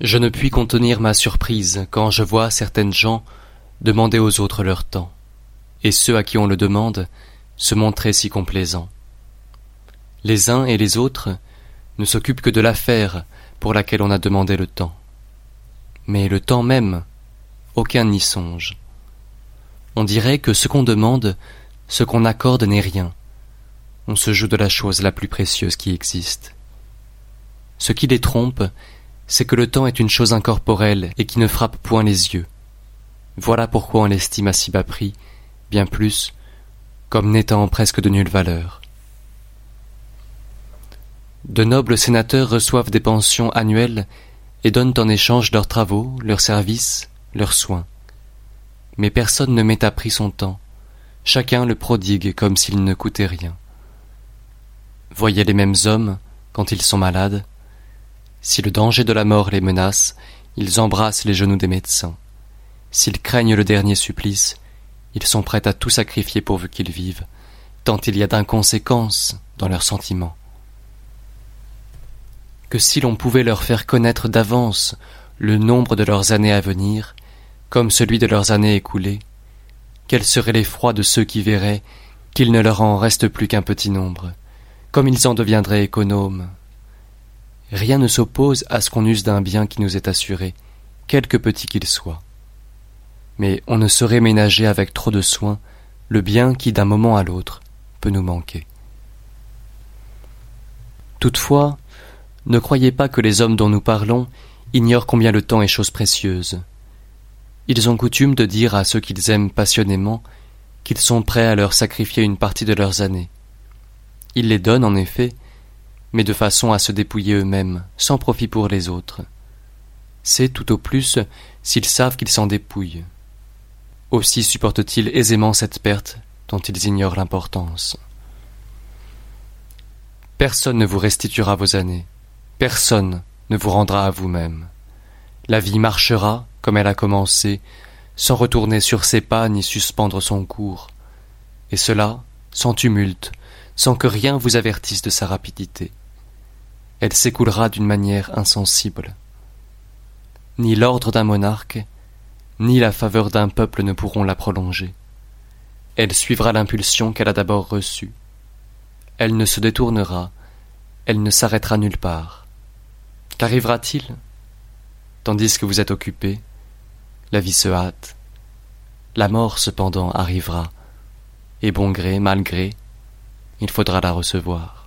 Je ne puis contenir ma surprise quand je vois certaines gens demander aux autres leur temps, et ceux à qui on le demande se montrer si complaisants. Les uns et les autres ne s'occupent que de l'affaire pour laquelle on a demandé le temps. Mais le temps même, aucun n'y songe. On dirait que ce qu'on demande, ce qu'on accorde n'est rien. On se joue de la chose la plus précieuse qui existe. Ce qui les trompe, c'est que le temps est une chose incorporelle et qui ne frappe point les yeux. Voilà pourquoi on l'estime à si bas prix, bien plus, comme n'étant presque de nulle valeur. De nobles sénateurs reçoivent des pensions annuelles et donnent en échange leurs travaux, leurs services, leurs soins. Mais personne ne met à prix son temps, chacun le prodigue comme s'il ne coûtait rien. Voyez les mêmes hommes, quand ils sont malades, si le danger de la mort les menace, ils embrassent les genoux des médecins. S'ils craignent le dernier supplice, ils sont prêts à tout sacrifier pourvu qu'ils vivent, tant il y a d'inconséquences dans leurs sentiments. Que si l'on pouvait leur faire connaître d'avance le nombre de leurs années à venir, comme celui de leurs années écoulées, quel serait l'effroi de ceux qui verraient qu'il ne leur en reste plus qu'un petit nombre, comme ils en deviendraient économes, Rien ne s'oppose à ce qu'on use d'un bien qui nous est assuré, quelque petit qu'il soit. Mais on ne saurait ménager avec trop de soin le bien qui, d'un moment à l'autre, peut nous manquer. Toutefois, ne croyez pas que les hommes dont nous parlons ignorent combien le temps est chose précieuse. Ils ont coutume de dire à ceux qu'ils aiment passionnément qu'ils sont prêts à leur sacrifier une partie de leurs années. Ils les donnent, en effet, mais de façon à se dépouiller eux-mêmes, sans profit pour les autres. C'est tout au plus s'ils savent qu'ils s'en dépouillent. Aussi supportent-ils aisément cette perte dont ils ignorent l'importance. Personne ne vous restituera vos années, personne ne vous rendra à vous-même. La vie marchera, comme elle a commencé, sans retourner sur ses pas ni suspendre son cours, et cela sans tumulte, sans que rien vous avertisse de sa rapidité elle s'écoulera d'une manière insensible. Ni l'ordre d'un monarque, ni la faveur d'un peuple ne pourront la prolonger. Elle suivra l'impulsion qu'elle a d'abord reçue. Elle ne se détournera, elle ne s'arrêtera nulle part. Qu'arrivera-t-il? Tandis que vous êtes occupé, la vie se hâte. La mort cependant arrivera, et bon gré, mal gré, il faudra la recevoir.